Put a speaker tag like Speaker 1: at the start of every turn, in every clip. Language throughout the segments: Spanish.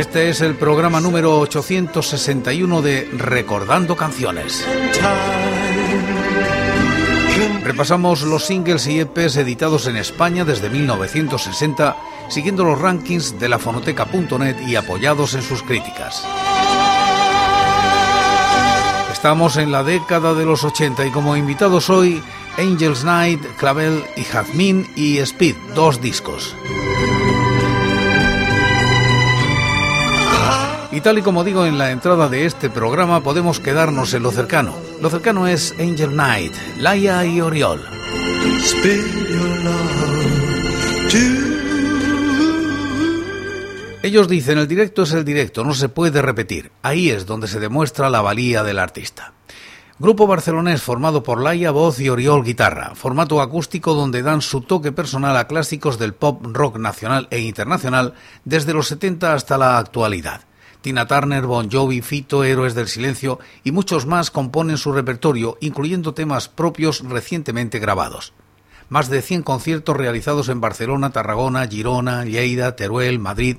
Speaker 1: Este es el programa número 861 de Recordando Canciones. Repasamos los singles y EPs editados en España desde 1960, siguiendo los rankings de la fonoteca.net y apoyados en sus críticas. Estamos en la década de los 80 y como invitados hoy Angels Night, Clavel y Jazmín y Speed, dos discos. Y tal y como digo en la entrada de este programa, podemos quedarnos en lo cercano. Lo cercano es Angel Night, Laia y Oriol. Ellos dicen, el directo es el directo, no se puede repetir. Ahí es donde se demuestra la valía del artista. Grupo barcelonés formado por Laia voz y Oriol guitarra, formato acústico donde dan su toque personal a clásicos del pop rock nacional e internacional desde los 70 hasta la actualidad. Tina Turner, Bon Jovi, Fito, Héroes del Silencio y muchos más componen su repertorio, incluyendo temas propios recientemente grabados. Más de 100 conciertos realizados en Barcelona, Tarragona, Girona, Lleida, Teruel, Madrid.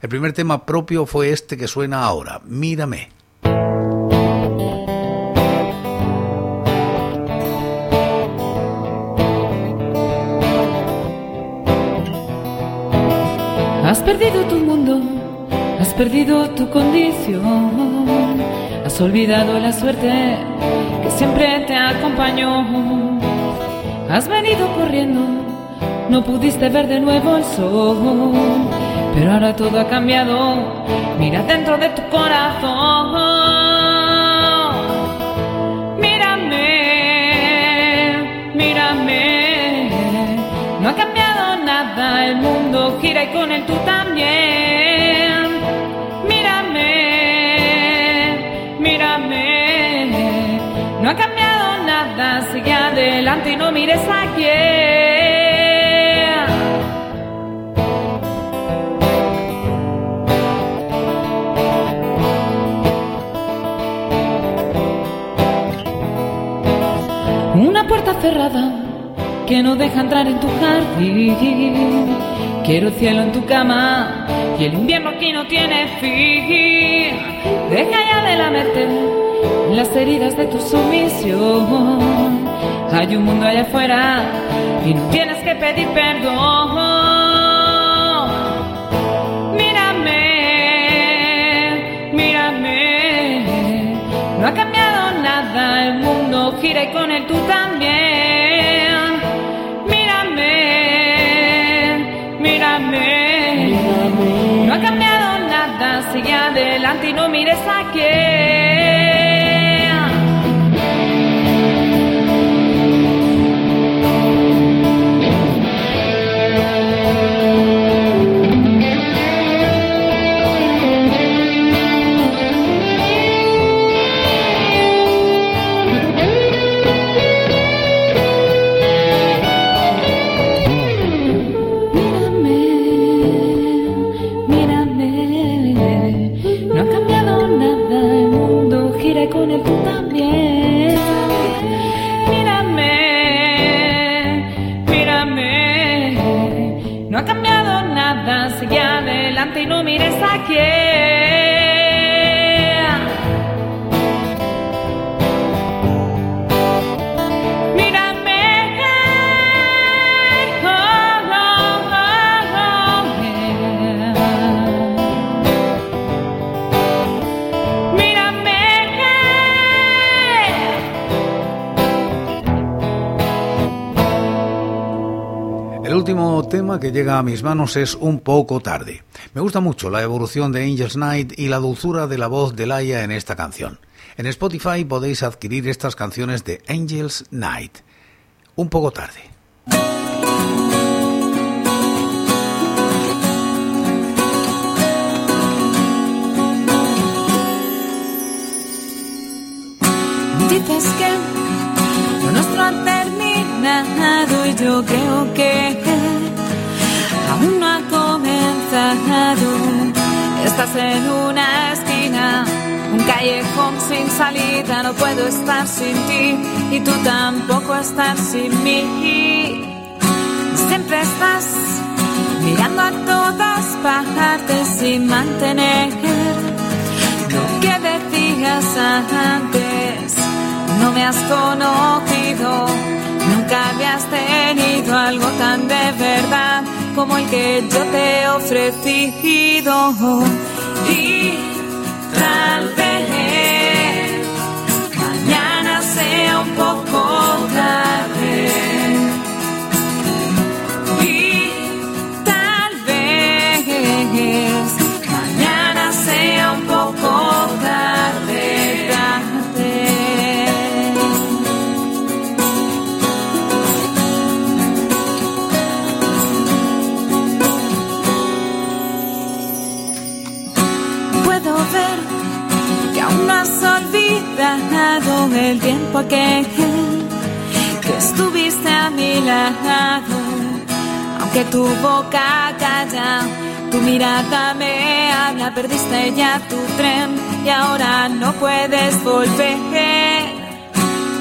Speaker 1: El primer tema propio fue este que suena ahora, Mírame.
Speaker 2: Has perdido tu mundo, has perdido tu condición, has olvidado la suerte que siempre te acompañó. Has venido corriendo, no pudiste ver de nuevo el sol, pero ahora todo ha cambiado. Mira dentro de tu corazón. Mírame, mírame, no ha cambiado el mundo gira y con él tú también. Sigue adelante y no mires a quién. Una puerta cerrada que no deja entrar en tu jardín. Quiero el cielo en tu cama y el invierno aquí no tiene fin. Deja ya de lamerte las heridas de tu sumisión. Hay un mundo allá afuera y no tienes que pedir perdón. Mírame, mírame, no ha cambiado nada, el mundo gira y con él tú también. No ha cambiado nada, sigue adelante y no mires a quién.
Speaker 1: último tema que llega a mis manos es Un poco tarde. Me gusta mucho la evolución de Angel's Night y la dulzura de la voz de Laia en esta canción. En Spotify podéis adquirir estas canciones de Angel's Night. Un poco tarde.
Speaker 2: Dices que nuestro ha terminado y yo creo que aún no ha comenzado. Estás en una esquina, un callejón sin salida, no puedo estar sin ti y tú tampoco estar sin mí. Siempre estás mirando a todas partes sin mantener lo que decías antes. No me has conocido, nunca habías tenido algo tan de verdad como el que yo te he ofrecido. Y tal vez mañana sea un poco tarde. El tiempo aquel que estuviste a mi lado, aunque tu boca calla tu mirada me habla, perdiste ya tu tren y ahora no puedes volver.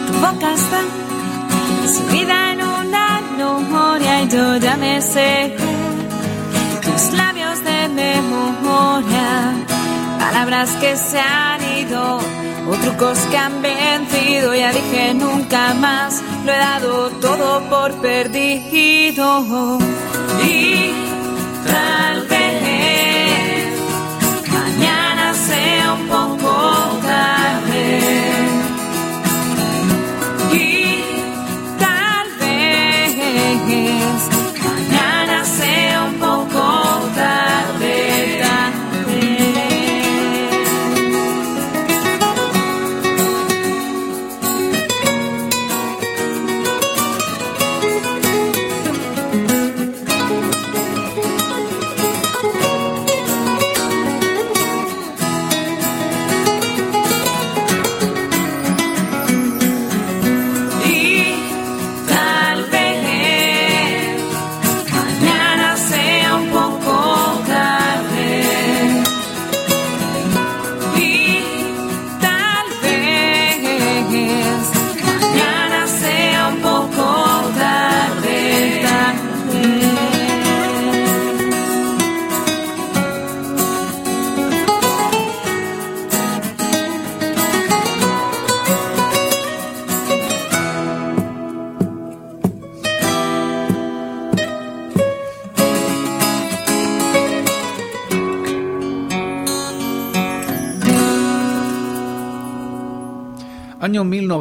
Speaker 2: Tu boca está subida en una memoria y yo ya me sé tus labios de memoria, palabras que se han ido o trucos que han Ya dije nunca más, lo he dado todo por perdido. Y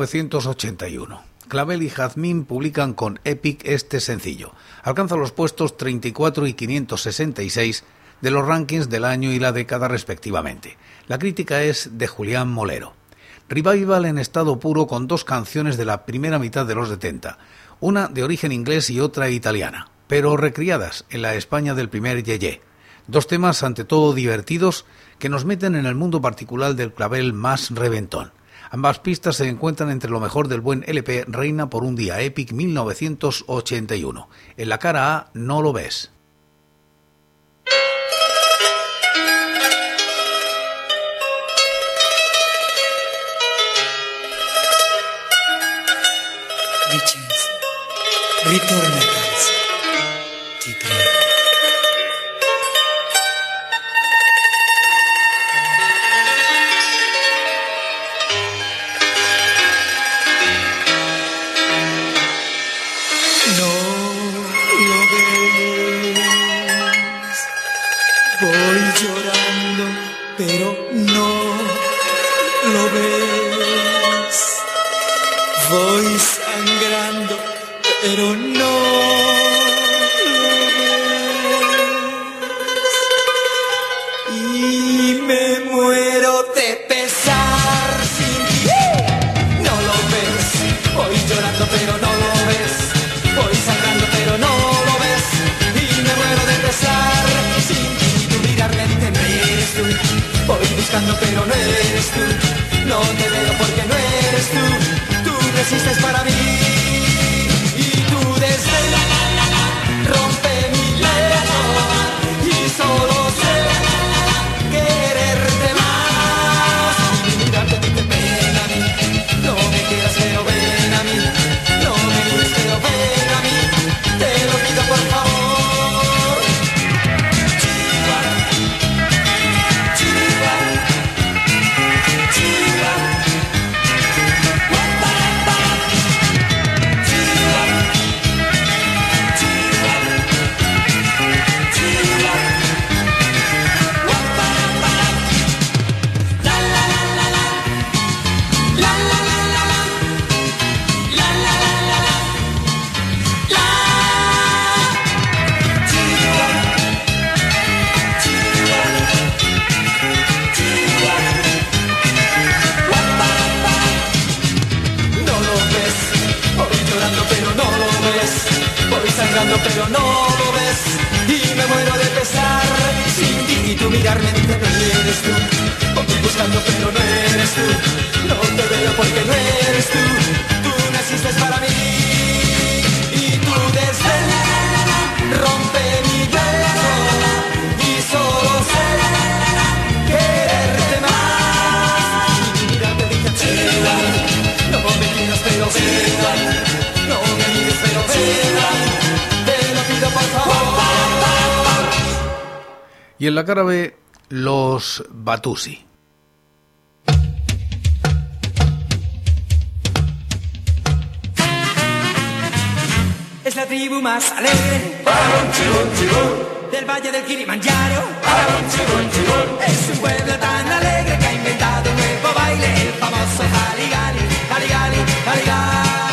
Speaker 1: 1981. Clavel y Jazmín publican con Epic este sencillo. Alcanza los puestos 34 y 566 de los rankings del año y la década respectivamente. La crítica es de Julián Molero. Revival en estado puro con dos canciones de la primera mitad de los 70, una de origen inglés y otra italiana, pero recriadas en la España del primer Yeye. Dos temas ante todo divertidos que nos meten en el mundo particular del clavel más reventón. Ambas pistas se encuentran entre lo mejor del buen LP Reina por un día Epic 1981. En la cara A no lo ves.
Speaker 3: Y me muero de pesar. Sin ti y tú mirarme dice no eres tú. Voy buscando pero no eres tú. No te veo porque no eres tú. Tú naciste para mí y tú desde rompe mi beso y solo sé quererte más. Y mira te dice no me quieras pero
Speaker 1: Y en la cara B, los Batusi.
Speaker 3: Es la tribu más alegre del valle del Kilimanjaro. Es un pueblo tan alegre que ha inventado un nuevo baile, el famoso Haligali, Haligali, Haligali.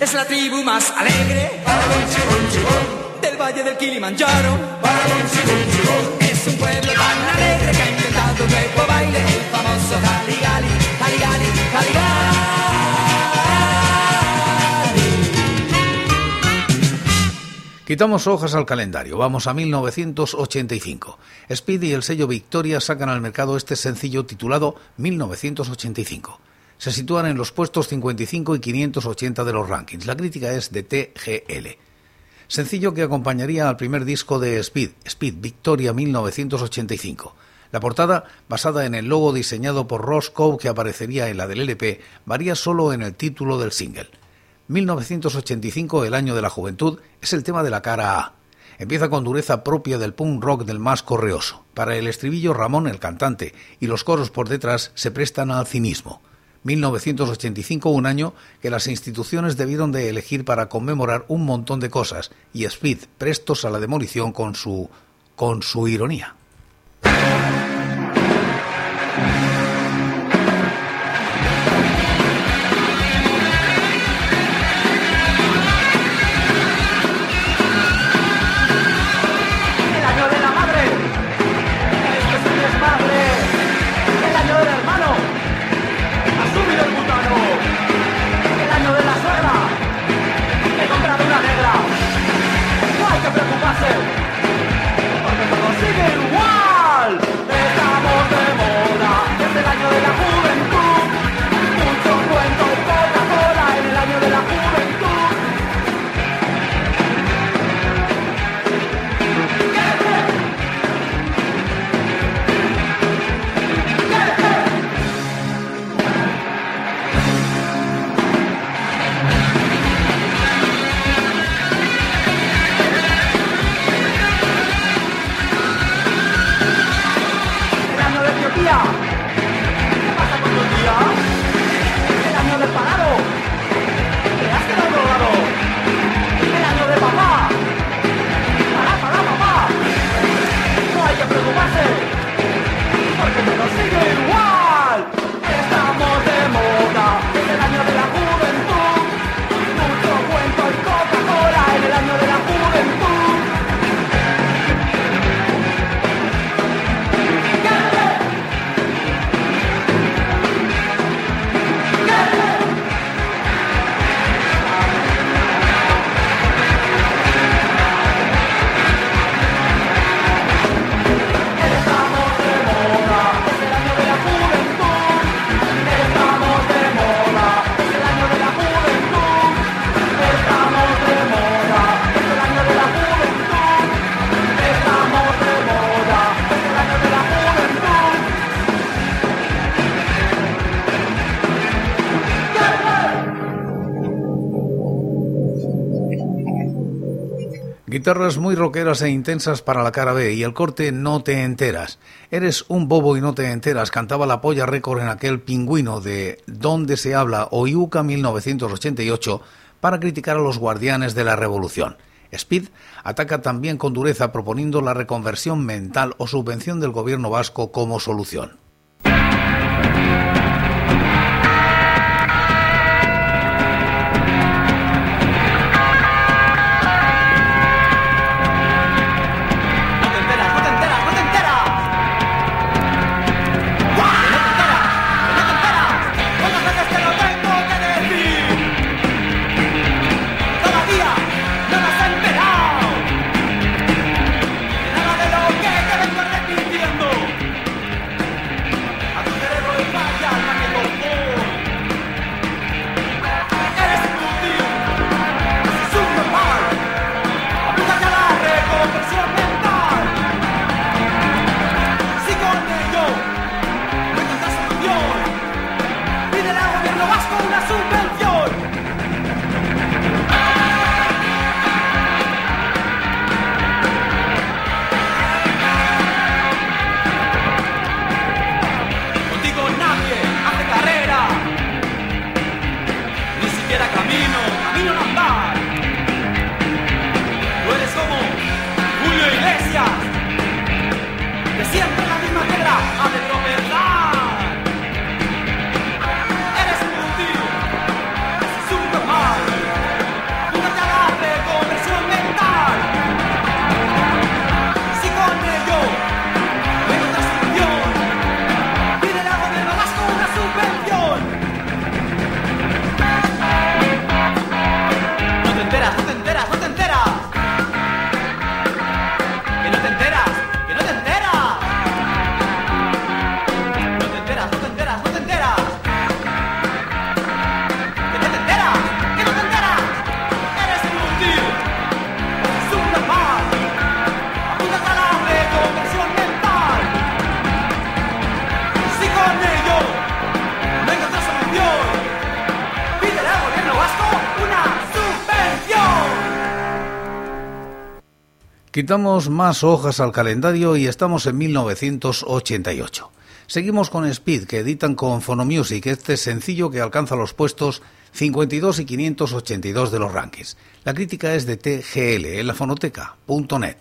Speaker 3: Es la tribu más alegre del valle del Kilimanjaro. Es un pueblo tan alegre que ha inventado un nuevo baile, el famoso Haligali, Haligali, Haligali.
Speaker 1: Quitamos hojas al calendario, vamos a 1985. Speed y el sello Victoria sacan al mercado este sencillo titulado 1985. Se sitúan en los puestos 55 y 580 de los rankings. La crítica es de TGL. Sencillo que acompañaría al primer disco de Speed, Speed Victoria 1985. La portada, basada en el logo diseñado por Ross Coe que aparecería en la del LP, varía solo en el título del single. 1985, el año de la juventud, es el tema de la cara A. Empieza con dureza propia del punk rock del más correoso. Para el estribillo, Ramón, el cantante, y los coros por detrás se prestan al cinismo. 1985, un año que las instituciones debieron de elegir para conmemorar un montón de cosas, y Speed prestos a la demolición con su con su ironía. Guitarras muy rockeras e intensas para la cara B y el corte No te enteras. Eres un bobo y no te enteras, cantaba la polla récord en aquel pingüino de Donde se habla o Iuca 1988 para criticar a los guardianes de la revolución. Speed ataca también con dureza proponiendo la reconversión mental o subvención del gobierno vasco como solución. Quitamos más hojas al calendario y estamos en 1988. Seguimos con Speed, que editan con Phonomusic este sencillo que alcanza los puestos 52 y 582 de los rankings. La crítica es de TGL en la fonoteca.net.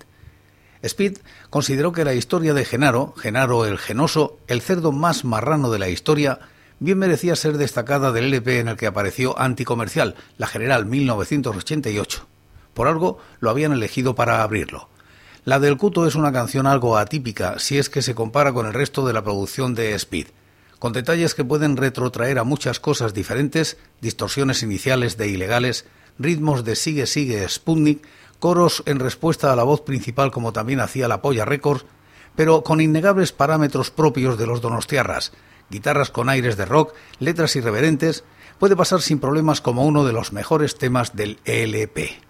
Speaker 1: Speed consideró que la historia de Genaro, Genaro el Genoso, el cerdo más marrano de la historia, bien merecía ser destacada del LP en el que apareció Anticomercial, la General 1988. Por algo lo habían elegido para abrirlo. La del Cuto es una canción algo atípica si es que se compara con el resto de la producción de Speed, con detalles que pueden retrotraer a muchas cosas diferentes, distorsiones iniciales de ilegales, ritmos de sigue sigue Sputnik, coros en respuesta a la voz principal como también hacía la Polla Records, pero con innegables parámetros propios de los donostiarras, guitarras con aires de rock, letras irreverentes, puede pasar sin problemas como uno de los mejores temas del E LP.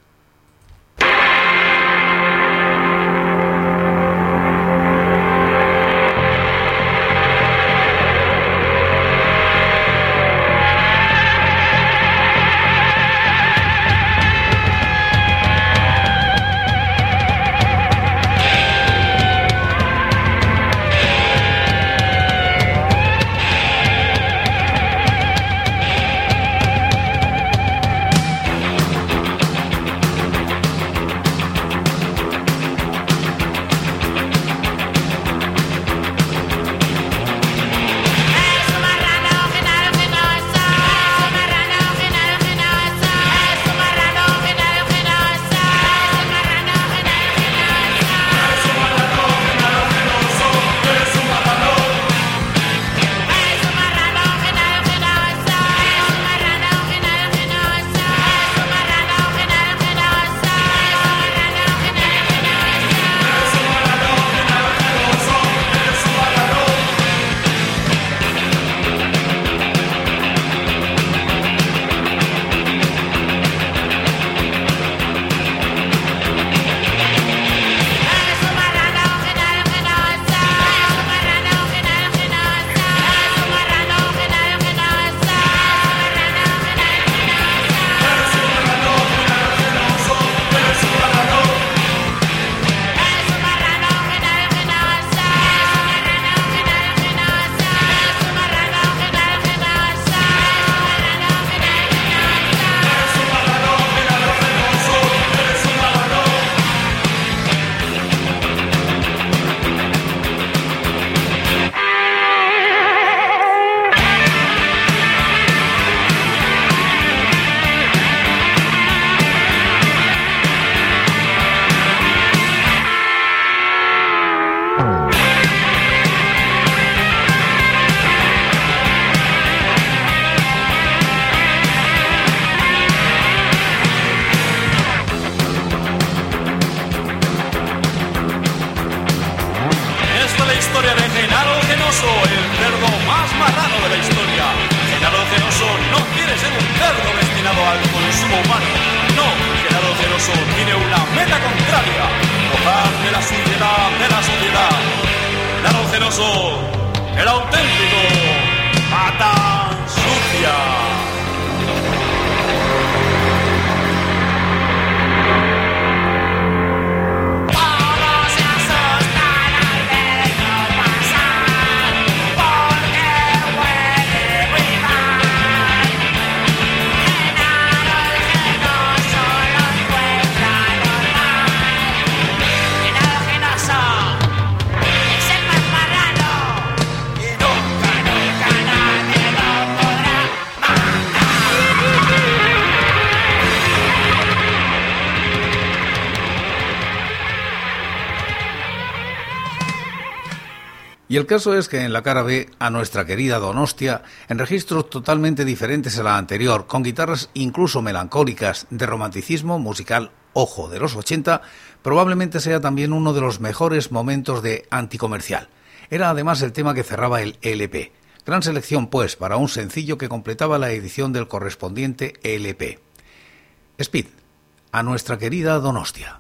Speaker 4: El auténtico pata sucia.
Speaker 5: Y
Speaker 1: el caso es que en la cara B a nuestra querida Donostia, en registros totalmente diferentes a la anterior, con guitarras incluso melancólicas de romanticismo musical, ojo, de los 80, probablemente sea también uno de los mejores momentos de anticomercial. Era además el tema que cerraba el LP. Gran selección, pues, para un sencillo que completaba la edición del correspondiente LP. Speed, a nuestra querida Donostia.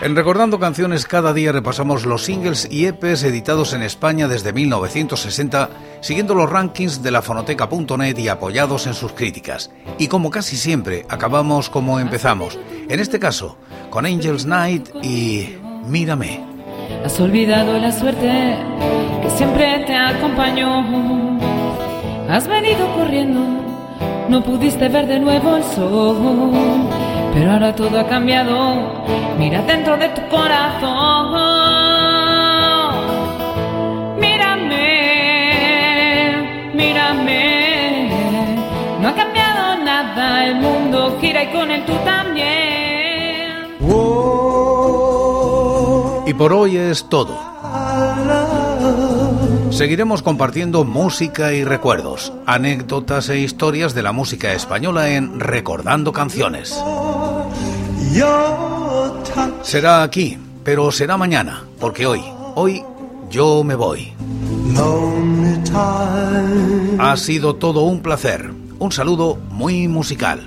Speaker 1: En Recordando Canciones cada día repasamos los singles y EPs editados en España desde 1960, siguiendo los rankings de la fonoteca.net y apoyados en sus críticas. Y como casi siempre, acabamos como empezamos, en este caso, con Angels Night y Mírame.
Speaker 2: Has olvidado la suerte que siempre te acompañó. Has venido corriendo, no pudiste ver de nuevo el sol. Pero ahora todo ha cambiado. Mira dentro de tu corazón. Mírame, mírame. No ha cambiado nada. El mundo gira y con él tú también.
Speaker 1: Y por hoy es todo. Seguiremos compartiendo música y recuerdos, anécdotas e historias de la música española en Recordando Canciones. Será aquí, pero será mañana, porque hoy, hoy yo me voy. Ha sido todo un placer. Un saludo muy musical.